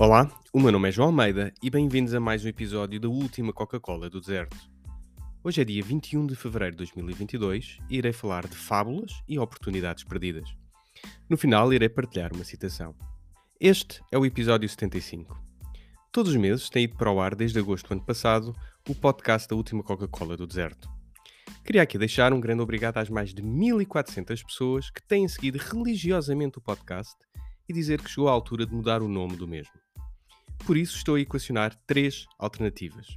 Olá, o meu nome é João Almeida e bem-vindos a mais um episódio da última Coca-Cola do Deserto. Hoje é dia 21 de fevereiro de 2022 e irei falar de fábulas e oportunidades perdidas. No final, irei partilhar uma citação. Este é o episódio 75. Todos os meses tem ido para o ar desde agosto do ano passado o podcast da última Coca-Cola do Deserto. Queria aqui deixar um grande obrigado às mais de 1400 pessoas que têm seguido religiosamente o podcast e dizer que chegou a altura de mudar o nome do mesmo. Por isso estou a equacionar três alternativas.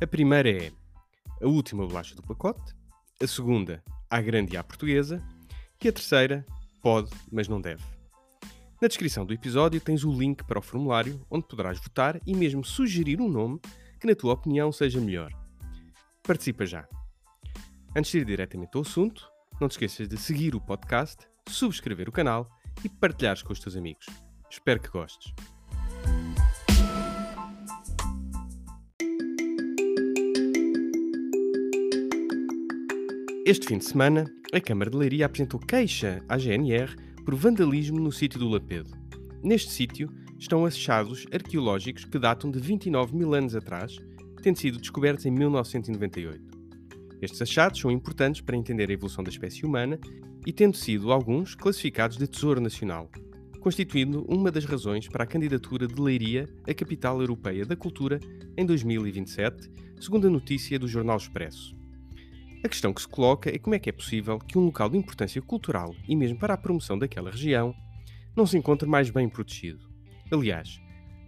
A primeira é a última bolacha do pacote, a segunda, à grande e à portuguesa, e a terceira, pode, mas não deve. Na descrição do episódio tens o link para o formulário onde poderás votar e mesmo sugerir um nome que, na tua opinião, seja melhor. Participa já! Antes de ir diretamente ao assunto, não te esqueças de seguir o podcast, subscrever o canal e partilhares com os teus amigos. Espero que gostes. Este fim de semana, a Câmara de Leiria apresentou queixa à GNR por vandalismo no sítio do Lapedo. Neste sítio estão achados arqueológicos que datam de 29 mil anos atrás, tendo sido descobertos em 1998. Estes achados são importantes para entender a evolução da espécie humana e tendo sido alguns classificados de Tesouro Nacional, constituindo uma das razões para a candidatura de Leiria à Capital Europeia da Cultura em 2027, segundo a notícia do Jornal Expresso. A questão que se coloca é como é que é possível que um local de importância cultural e mesmo para a promoção daquela região não se encontre mais bem protegido. Aliás,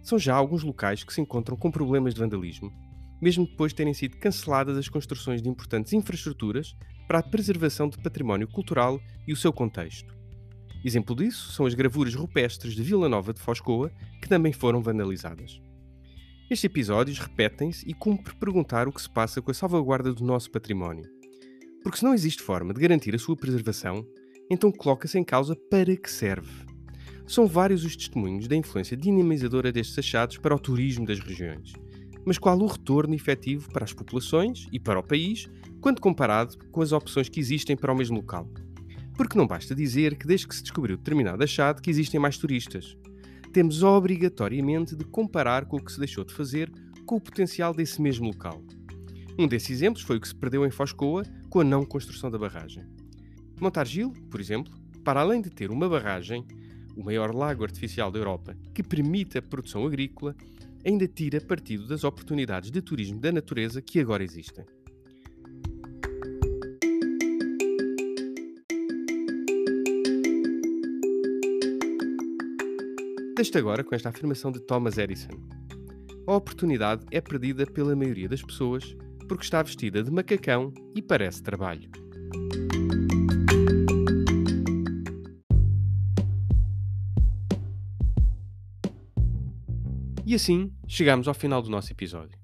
são já alguns locais que se encontram com problemas de vandalismo, mesmo depois de terem sido canceladas as construções de importantes infraestruturas para a preservação de património cultural e o seu contexto. Exemplo disso são as gravuras rupestres de Vila Nova de Foscoa, que também foram vandalizadas. Estes episódios repetem-se e cumpre perguntar o que se passa com a salvaguarda do nosso património. Porque se não existe forma de garantir a sua preservação, então coloca-se em causa para que serve. São vários os testemunhos da influência dinamizadora destes achados para o turismo das regiões. Mas qual o retorno efetivo para as populações e para o país, quando comparado com as opções que existem para o mesmo local? Porque não basta dizer que desde que se descobriu determinado achado que existem mais turistas. Temos obrigatoriamente de comparar com o que se deixou de fazer com o potencial desse mesmo local. Um desses exemplos foi o que se perdeu em Foscoa com a não construção da barragem. Montargil, por exemplo, para além de ter uma barragem, o maior lago artificial da Europa, que permite a produção agrícola, ainda tira partido das oportunidades de turismo da natureza que agora existem. Deixo agora com esta afirmação de Thomas Edison. A oportunidade é perdida pela maioria das pessoas porque está vestida de macacão e parece trabalho. E assim chegamos ao final do nosso episódio.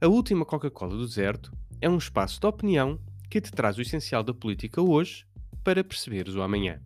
A última Coca-Cola do deserto é um espaço de opinião que te traz o essencial da política hoje para perceberes o amanhã.